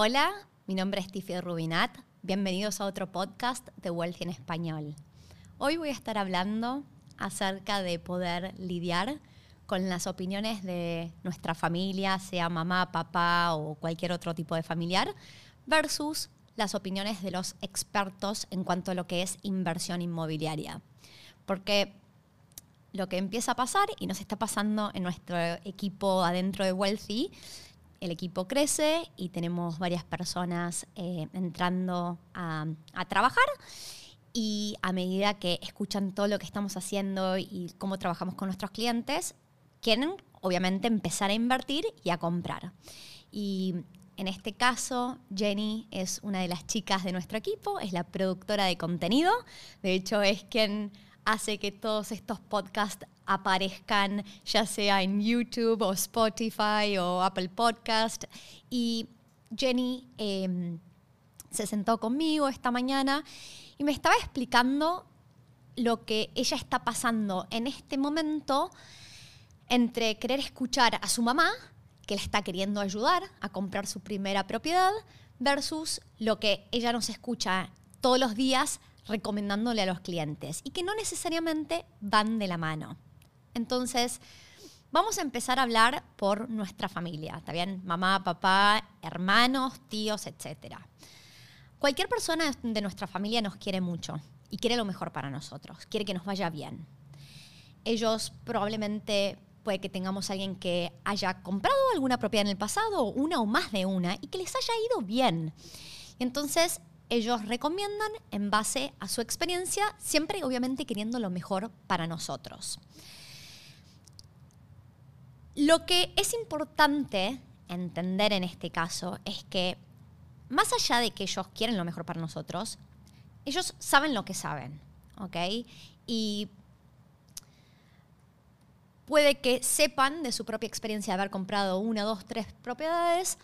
Hola, mi nombre es Tiffy Rubinat. Bienvenidos a otro podcast de Wealthy en Español. Hoy voy a estar hablando acerca de poder lidiar con las opiniones de nuestra familia, sea mamá, papá o cualquier otro tipo de familiar, versus las opiniones de los expertos en cuanto a lo que es inversión inmobiliaria. Porque lo que empieza a pasar, y nos está pasando en nuestro equipo adentro de Wealthy, el equipo crece y tenemos varias personas eh, entrando a, trabajar y a medida que escuchan todo lo que estamos haciendo y cómo trabajamos con nuestros clientes, quieren obviamente empezar a invertir y a comprar. Y en este caso, Jenny es una de las chicas de nuestro equipo, es la productora de contenido, de hecho es quien hace que todos estos podcasts aparezcan ya sea en YouTube o Spotify o Apple Podcast. Y Jenny em, se sentó conmigo esta mañana y me estaba explicando lo que ella está pasando en este momento entre querer escuchar a su mamá, que la está queriendo ayudar a comprar su primera propiedad, versus lo que ella nos escucha todos los días recomendándole a los clientes y que no necesariamente van de la mano. Entonces, vamos a empezar a hablar por nuestra familia, ¿está bien? Mamá, papá, hermanos, tíos, etc. Cualquier persona de nuestra familia nos quiere mucho y quiere lo mejor para nosotros, quiere que nos vaya bien. Ellos probablemente puede que tengamos alguien que haya comprado alguna propiedad en el pasado, una o más de una, y que les haya ido bien. Entonces, ellos recomiendan en base a su experiencia, siempre obviamente queriendo lo mejor para nosotros. Lo que es importante entender en este caso es que más allá de que ellos quieren lo mejor para nosotros, ellos saben lo que saben, ¿ok? Y puede que sepan de su propia experiencia de haber comprado una, dos, tres propiedades,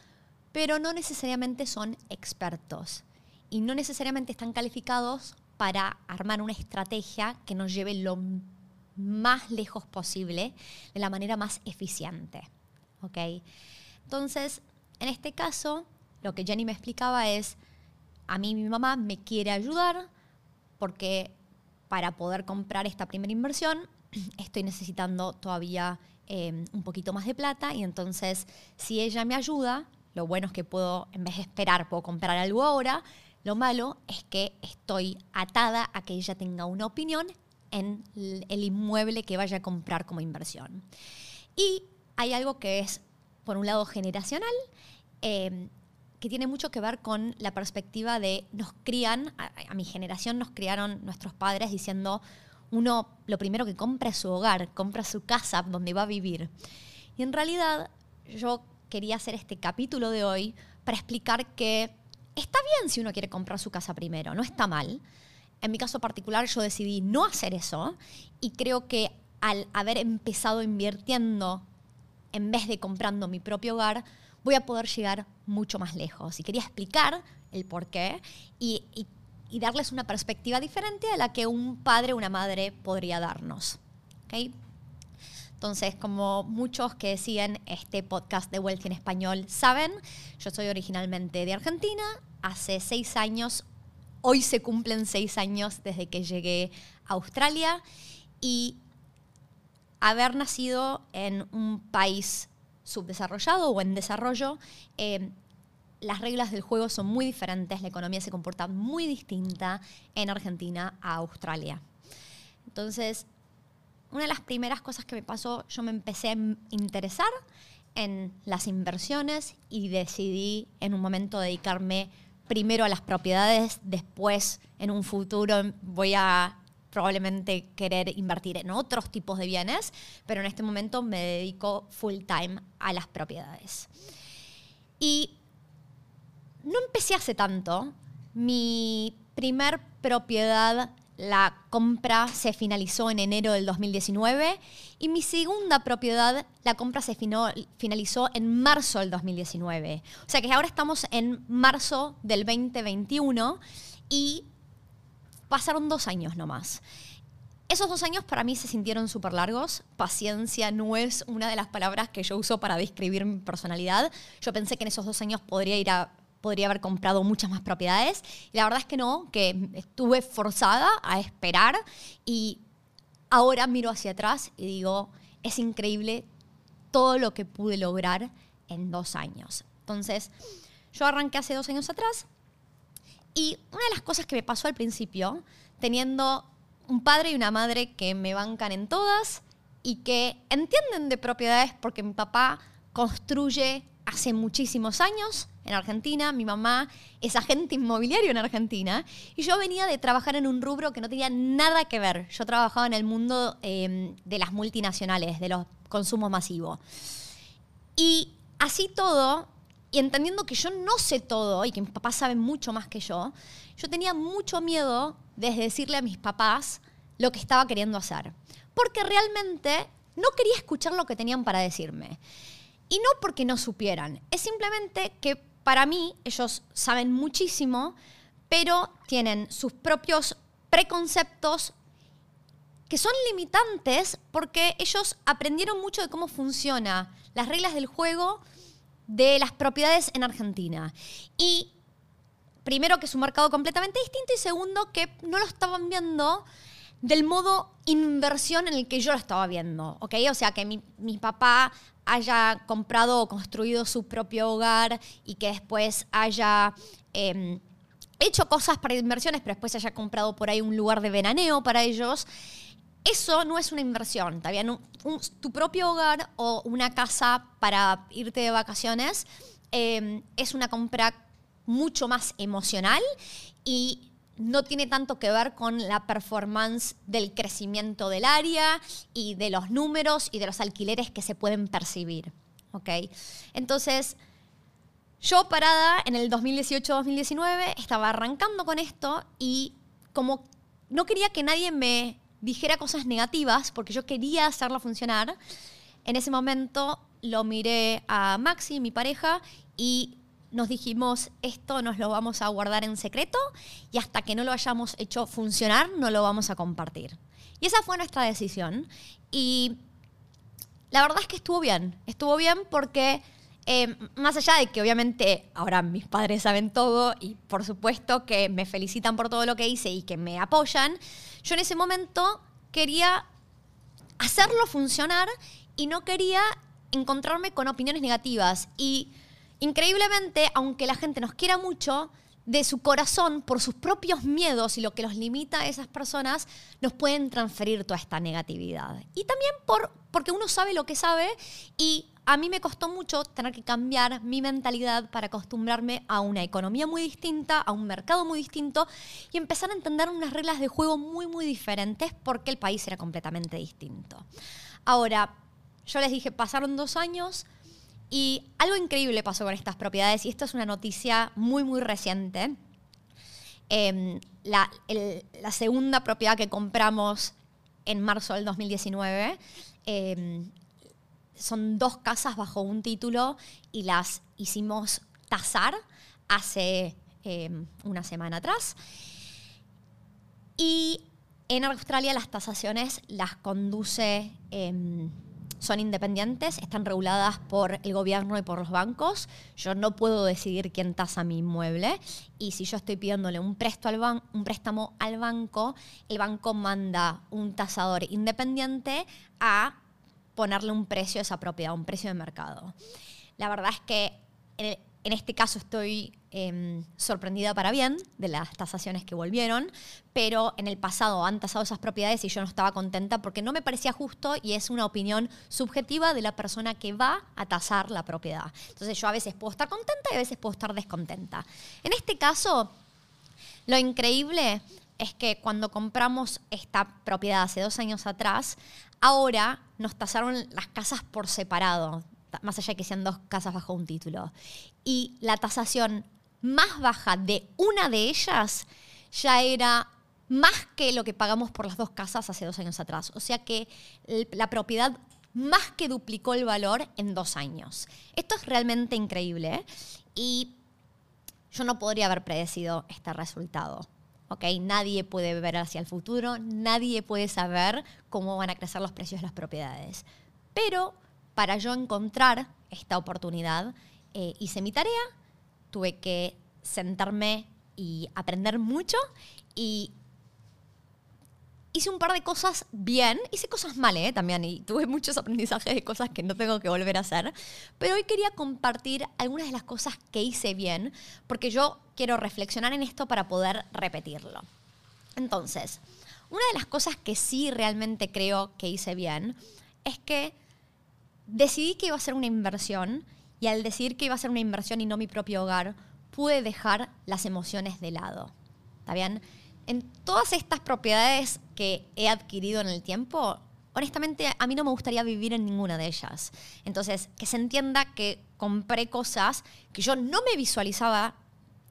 pero no necesariamente son expertos y no necesariamente están calificados para armar una estrategia que nos lleve lo más lejos posible de la manera más eficiente. ¿ok? Entonces, en este caso, lo que Jenny me explicaba es, a mí mi mamá me quiere ayudar porque para poder comprar esta primera inversión estoy necesitando todavía eh, un poquito más de plata y entonces si ella me ayuda, lo bueno es que puedo, en vez de esperar, puedo comprar algo ahora, lo malo es que estoy atada a que ella tenga una opinión en el inmueble que vaya a comprar como inversión. Y hay algo que es, por un lado, generacional, em, que tiene mucho que ver con la perspectiva de nos crían, a, mi generación nos criaron nuestros padres diciendo, uno lo primero que compra es su hogar, compra su casa donde va a vivir. Y en realidad yo quería hacer este capítulo de hoy para explicar que Está bien si uno quiere comprar su casa primero, no está mal. En mi caso particular yo decidí no hacer eso y creo que al haber empezado invirtiendo en vez de comprando mi propio hogar, voy a poder llegar mucho más lejos. Y quería explicar el por qué y, darles una perspectiva diferente a la que un padre o una madre podría darnos. ¿Okay? Entonces, como muchos que siguen este podcast de Wealthy en español saben, yo soy originalmente de Argentina. Hace seis años, hoy se cumplen seis años desde que llegué a Australia y haber nacido en un país subdesarrollado o en desarrollo, eh, las reglas del juego son muy diferentes, la economía se comporta muy distinta en Argentina a Australia. Entonces, una de las primeras cosas que me pasó, yo me empecé a interesar en las inversiones y decidí en un momento dedicarme primero a las propiedades, después en un futuro voy a probablemente querer invertir en otros tipos de bienes, pero en este momento me dedico full time a las propiedades. Y no empecé hace tanto. Mi primer propiedad la compra se finalizó en enero del 2019 y mi segunda propiedad, la compra se finalizó en marzo del 2019. O sea que ahora estamos en marzo del 2021 y pasaron dos años nomás. Esos dos años para mí se sintieron súper largos. Paciencia no es una de las palabras que yo uso para describir mi personalidad. Yo pensé que en esos dos años podría ir a podría haber comprado muchas más propiedades. Y la verdad es que no, que estuve forzada a esperar y ahora miro hacia atrás y digo, es increíble todo lo que pude lograr en dos años. Entonces, yo arranqué hace dos años atrás y una de las cosas que me pasó al principio, teniendo un padre y una madre que me bancan en todas y que entienden de propiedades porque mi papá construye hace muchísimos años en Argentina, mi mamá es agente inmobiliario en Argentina y yo venía de trabajar en un rubro que no tenía nada que ver. Yo trabajaba en el mundo em, de las multinacionales, de los consumos masivos. Y así todo, y entendiendo que yo no sé todo y que mis papás saben mucho más que yo, yo tenía mucho miedo de decirle a mis papás lo que estaba queriendo hacer. Porque realmente no quería escuchar lo que tenían para decirme. Y no porque no supieran, es simplemente que para mí ellos saben muchísimo, pero tienen sus propios preconceptos que son limitantes porque ellos aprendieron mucho de cómo funciona las reglas del juego de las propiedades en Argentina. Y primero que es un mercado completamente distinto y segundo que no lo estaban viendo del modo inversión en el que yo lo estaba viendo, ¿ok? O sea, que mi, papá haya comprado o construido su propio hogar y que después haya em, hecho cosas para inversiones, pero después haya comprado por ahí un lugar de veraneo para ellos. Eso no es una inversión, también tu propio hogar o una casa para irte de vacaciones em, es una compra mucho más emocional y no tiene tanto que ver con la performance del crecimiento del área y de los números y de los alquileres que se pueden percibir. ¿ok? Entonces, yo parada en el 2018-2019 estaba arrancando con esto y como no quería que nadie me dijera cosas negativas porque yo quería hacerlo funcionar, en ese momento lo miré a Maxi, mi pareja, y nos dijimos, esto nos lo vamos a guardar en secreto y hasta que no lo hayamos hecho funcionar, no lo vamos a compartir. Y esa fue nuestra decisión. Y la verdad es que estuvo bien. Estuvo bien porque, eh, más allá de que obviamente ahora mis padres saben todo y por supuesto que me felicitan por todo lo que hice y que me apoyan, yo en ese momento quería hacerlo funcionar y no quería encontrarme con opiniones negativas. Y Increíblemente, aunque la gente nos quiera mucho, de su corazón, por sus propios miedos y lo que los limita a esas personas, nos pueden transferir toda esta negatividad. Y también por, porque uno sabe lo que sabe y a mí me costó mucho tener que cambiar mi mentalidad para acostumbrarme a una economía muy distinta, a un mercado muy distinto y empezar a entender unas reglas de juego muy, muy diferentes porque el país era completamente distinto. Ahora, yo les dije, pasaron dos años, y algo increíble pasó con estas propiedades, y esto es una noticia muy, muy reciente. Em, la, segunda propiedad que compramos en marzo del 2019 em, son dos casas bajo un título y las hicimos tasar hace em, una semana atrás. Y en Australia las tasaciones las conduce son independientes, están reguladas por el gobierno y por los bancos. Yo no puedo decidir quién tasa mi inmueble y si yo estoy pidiéndole un, al un préstamo al banco, el banco manda un tasador independiente a ponerle un precio a esa propiedad, un precio de mercado. La verdad es que en este caso estoy Em, sorprendida para bien de las tasaciones que volvieron, pero en el pasado han tasado esas propiedades y yo no estaba contenta porque no me parecía justo y es una opinión subjetiva de la persona que va a tasar la propiedad. Entonces yo a veces puedo estar contenta y a veces puedo estar descontenta. En este caso, lo increíble es que cuando compramos esta propiedad hace dos años atrás, ahora nos tasaron las casas por separado, más allá de que sean dos casas bajo un título. Y la tasación más baja de una de ellas ya era más que lo que pagamos por las dos casas hace dos años atrás. O sea que la propiedad más que duplicó el valor en dos años. Esto es realmente increíble ¿eh? y yo no podría haber predecido este resultado. ¿okay? Nadie puede ver hacia el futuro, nadie puede saber cómo van a crecer los precios de las propiedades. Pero para yo encontrar esta oportunidad, eh, hice mi tarea, tuve que sentarme y aprender mucho y hice un par de cosas bien, hice cosas mal ¿eh? también y tuve muchos aprendizajes de cosas que no tengo que volver a hacer, pero hoy quería compartir algunas de las cosas que hice bien porque yo quiero reflexionar en esto para poder repetirlo. Entonces, una de las cosas que sí realmente creo que hice bien es que decidí que iba a ser una inversión y al decidir que iba a ser una inversión y no mi propio hogar, pude dejar las emociones de lado. ¿Está bien? En todas estas propiedades que he adquirido en el tiempo, honestamente a mí no me gustaría vivir en ninguna de ellas. Entonces, que se entienda que compré cosas que yo no me visualizaba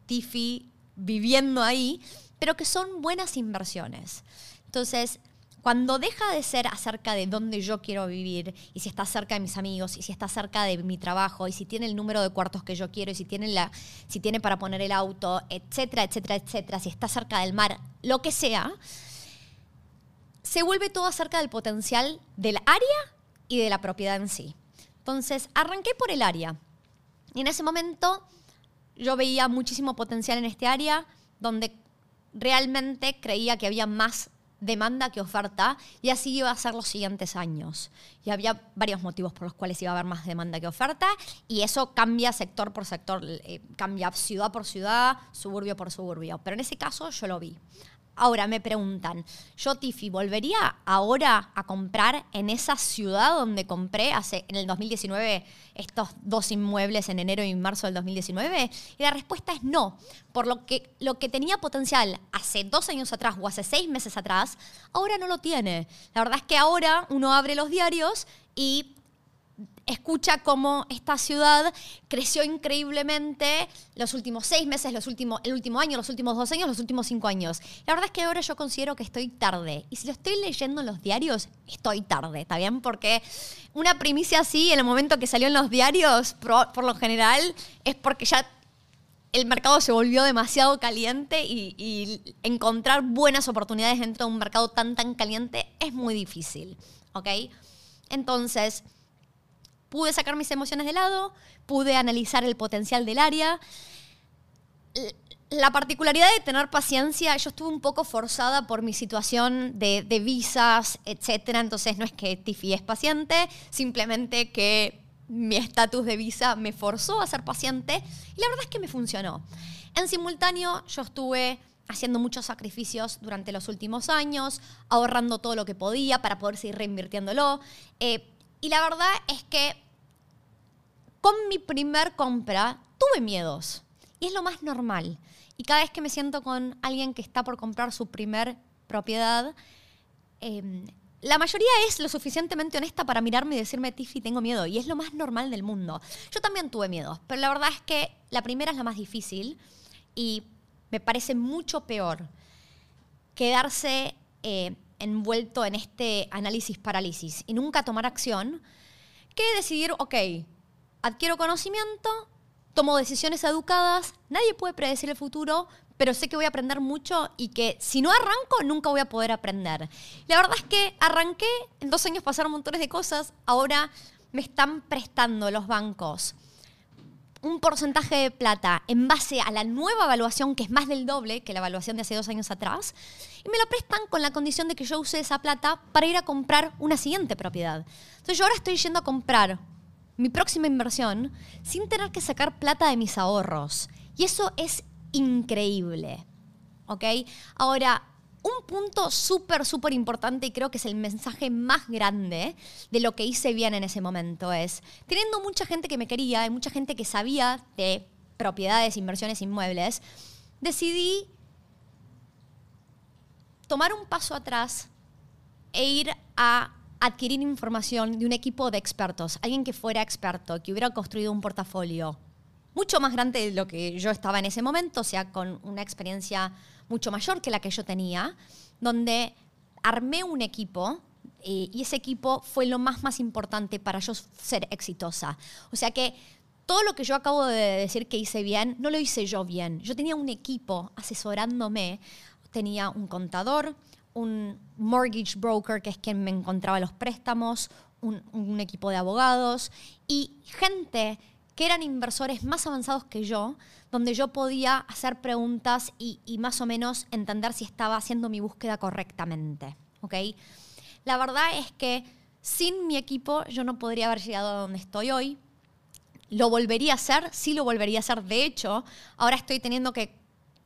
Tiffy viviendo ahí, pero que son buenas inversiones. Entonces, cuando deja de ser acerca de dónde yo quiero vivir y si está cerca de mis amigos y si está cerca de mi trabajo y si tiene el número de cuartos que yo quiero y si tiene, la, si tiene para poner el auto, etcétera, etcétera, etcétera, si está cerca del mar, lo que sea, se vuelve todo acerca del potencial del área y de la propiedad en sí. Entonces, arranqué por el área. Y en ese momento yo veía muchísimo potencial en este área donde realmente creía que había más demanda que oferta y así iba a ser los siguientes años. Y había varios motivos por los cuales iba a haber más demanda que oferta y eso cambia sector por sector, eh, cambia ciudad por ciudad, suburbio por suburbio. Pero en ese caso yo lo vi. Ahora me preguntan, ¿yo Tiffy volvería ahora a comprar en esa ciudad donde compré hace en el 2019 estos dos inmuebles en enero y marzo del 2019? Y la respuesta es no, por lo que lo que tenía potencial hace dos años atrás o hace seis meses atrás, ahora no lo tiene. La verdad es que ahora uno abre los diarios y escucha cómo esta ciudad creció increíblemente los últimos seis meses, los últimos, el último año, los últimos dos años, los últimos cinco años. La verdad es que ahora yo considero que estoy tarde. Y si lo estoy leyendo en los diarios, estoy tarde, ¿está bien? Porque una primicia así, en el momento que salió en los diarios, por, lo general, es porque ya el mercado se volvió demasiado caliente y, y, encontrar buenas oportunidades dentro de un mercado tan, tan caliente es muy difícil, ¿ok? Entonces, pude sacar mis emociones de lado, pude analizar el potencial del área. La particularidad de tener paciencia, yo estuve un poco forzada por mi situación de, visas, etc. Entonces no es que Tiffy es paciente, simplemente que mi estatus de visa me forzó a ser paciente y la verdad es que me funcionó. En simultáneo yo estuve haciendo muchos sacrificios durante los últimos años, ahorrando todo lo que podía para poder seguir reinvirtiéndolo. Eh, y la verdad es que con mi primer compra tuve miedos. Y es lo más normal. Y cada vez que me siento con alguien que está por comprar su primer propiedad, em, la mayoría es lo suficientemente honesta para mirarme y decirme, Tiffy, tengo miedo. Y es lo más normal del mundo. Yo también tuve miedo, pero la verdad es que la primera es la más difícil y me parece mucho peor quedarse eh, envuelto en este análisis parálisis y nunca tomar acción que decidir, ok, adquiero conocimiento, tomo decisiones educadas, nadie puede predecir el futuro, pero sé que voy a aprender mucho y que si no arranco nunca voy a poder aprender. La verdad es que arranqué, en dos años pasaron montones de cosas, ahora me están prestando los bancos un porcentaje de plata en base a la nueva evaluación, que es más del doble que la evaluación de hace dos años atrás, y me lo prestan con la condición de que yo use esa plata para ir a comprar una siguiente propiedad. Entonces yo ahora estoy yendo a comprar mi próxima inversión sin tener que sacar plata de mis ahorros. Y eso es increíble. ¿Ok? Ahora, un punto súper, súper importante y creo que es el mensaje más grande de lo que hice bien en ese momento es, teniendo mucha gente que me quería y mucha gente que sabía de propiedades, inversiones, inmuebles, decidí tomar un paso atrás e ir a adquirir información de un equipo de expertos, alguien que fuera experto, que hubiera construido un portafolio mucho más grande de lo que yo estaba en ese momento, o sea, con una experiencia mucho mayor que la que yo tenía, donde armé un equipo eh, y ese equipo fue lo más, más importante para yo ser exitosa. O sea que todo lo que yo acabo de decir que hice bien, no lo hice yo bien. Yo tenía un equipo asesorándome, tenía un contador, un mortgage broker, que es quien me encontraba los préstamos, un, equipo de abogados y gente que eran inversores más avanzados que yo, donde yo podía hacer preguntas y, más o menos entender si estaba haciendo mi búsqueda correctamente. La verdad es que sin mi equipo yo no podría haber llegado a donde estoy hoy. ¿Lo volvería a hacer? Sí, lo volvería a hacer. De hecho, ahora estoy teniendo que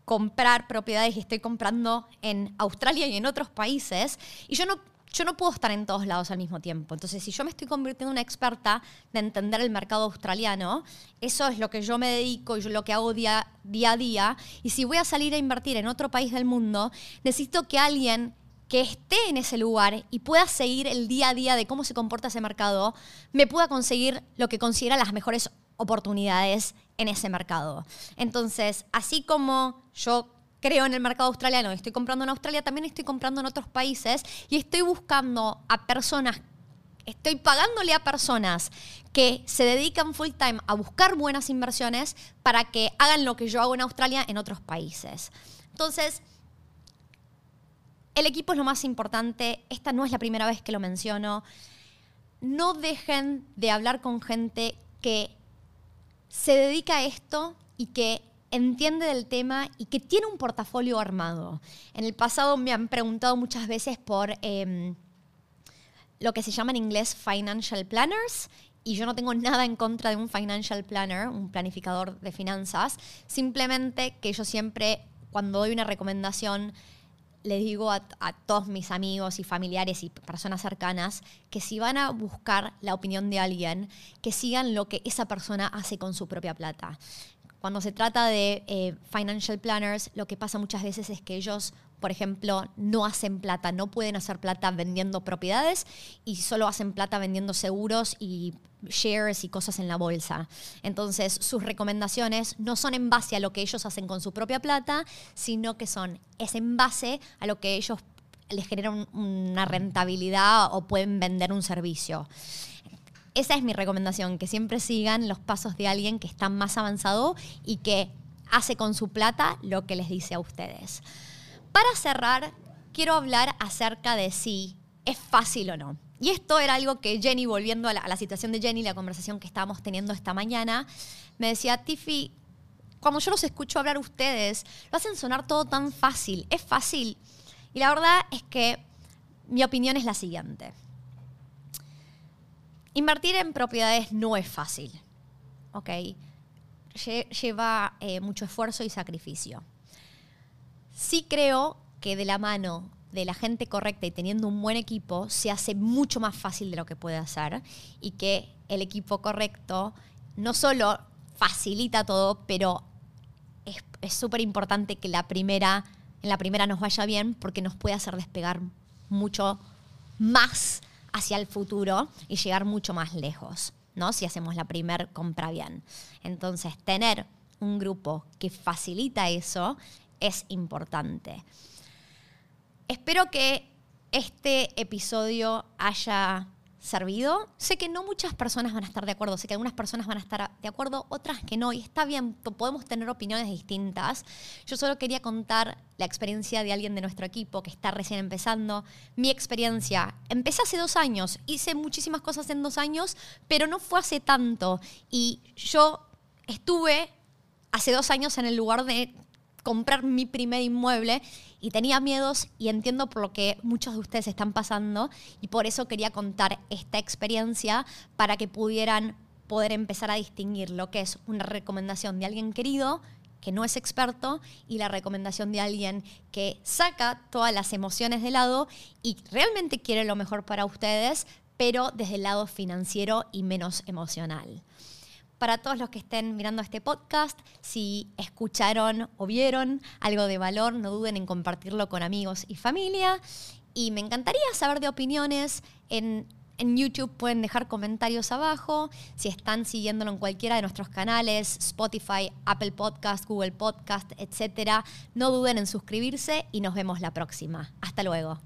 comprar propiedades y estoy comprando en Australia y en otros países. Y yo no yo no puedo estar en todos lados al mismo tiempo. Entonces, si yo me estoy convirtiendo en una experta de entender el mercado australiano, eso es lo que yo me dedico y lo que hago día, día a día. Y si voy a salir a invertir en otro país del mundo, necesito que alguien que esté en ese lugar y pueda seguir el día a día de cómo se comporta ese mercado, me pueda conseguir lo que considera las mejores oportunidades en ese mercado. Entonces, así como yo creo en el mercado australiano, estoy comprando en Australia, también estoy comprando en otros países y estoy buscando a personas, estoy pagándole a personas que se dedican full time a buscar buenas inversiones para que hagan lo que yo hago en Australia en otros países. Entonces, el equipo es lo más importante, esta no es la primera vez que lo menciono. No dejen de hablar con gente que se dedica a esto y que entiende del tema y que tiene un portafolio armado. En el pasado me han preguntado muchas veces por em, lo que se llama en inglés financial planners y yo no tengo nada en contra de un financial planner, un planificador de finanzas, simplemente que yo siempre cuando doy una recomendación les digo a, a, todos mis amigos y familiares y personas cercanas que si van a buscar la opinión de alguien, que sigan lo que esa persona hace con su propia plata. Cuando se trata de eh, financial planners, lo que pasa muchas veces es que ellos, por ejemplo, no hacen plata, no pueden hacer plata vendiendo propiedades y solo hacen plata vendiendo seguros y shares y cosas en la bolsa. Entonces, sus recomendaciones no son en base a lo que ellos hacen con su propia plata, sino que son, es en base a lo que ellos les generan una rentabilidad o pueden vender un servicio esa es mi recomendación, que siempre sigan los pasos de alguien que está más avanzado y que hace con su plata lo que les dice a ustedes. Para cerrar, quiero hablar acerca de si es fácil o no. Y esto era algo que Jenny, volviendo a la, situación de Jenny, la conversación que estábamos teniendo esta mañana, me decía, Tiffy, cuando yo los escucho hablar ustedes, lo hacen sonar todo tan fácil. Es fácil. Y la verdad es que mi opinión es la siguiente. Invertir en propiedades no es fácil, ¿ok? Lleva eh, mucho esfuerzo y sacrificio. Sí creo que de la mano de la gente correcta y teniendo un buen equipo se hace mucho más fácil de lo que puede hacer y que el equipo correcto no solo facilita todo, pero es súper importante que la primera, en la primera nos vaya bien porque nos puede hacer despegar mucho más hacia el futuro y llegar mucho más lejos, ¿no? Si hacemos la primer compra bien. Entonces, tener un grupo que facilita eso es importante. Espero que este episodio haya servido. Sé que no muchas personas van a estar de acuerdo, sé que algunas personas van a estar de acuerdo, otras que no, y está bien, podemos tener opiniones distintas. Yo solo quería contar la experiencia de alguien de nuestro equipo que está recién empezando. Mi experiencia, empecé hace dos años, hice muchísimas cosas en dos años, pero no fue hace tanto. Y yo estuve hace dos años en el lugar de comprar mi primer inmueble y tenía miedos y entiendo por lo que muchos de ustedes están pasando y por eso quería contar esta experiencia para que pudieran poder empezar a distinguir lo que es una recomendación de alguien querido que no es experto y la recomendación de alguien que saca todas las emociones de lado y realmente quiere lo mejor para ustedes, pero desde el lado financiero y menos emocional. Para todos los que estén mirando este podcast, si escucharon o vieron algo de valor, no duden en compartirlo con amigos y familia. Y me encantaría saber de opiniones. En, YouTube pueden dejar comentarios abajo. Si están siguiéndolo en cualquiera de nuestros canales, Spotify, Apple Podcast, Google Podcast, etc., no duden en suscribirse y nos vemos la próxima. Hasta luego.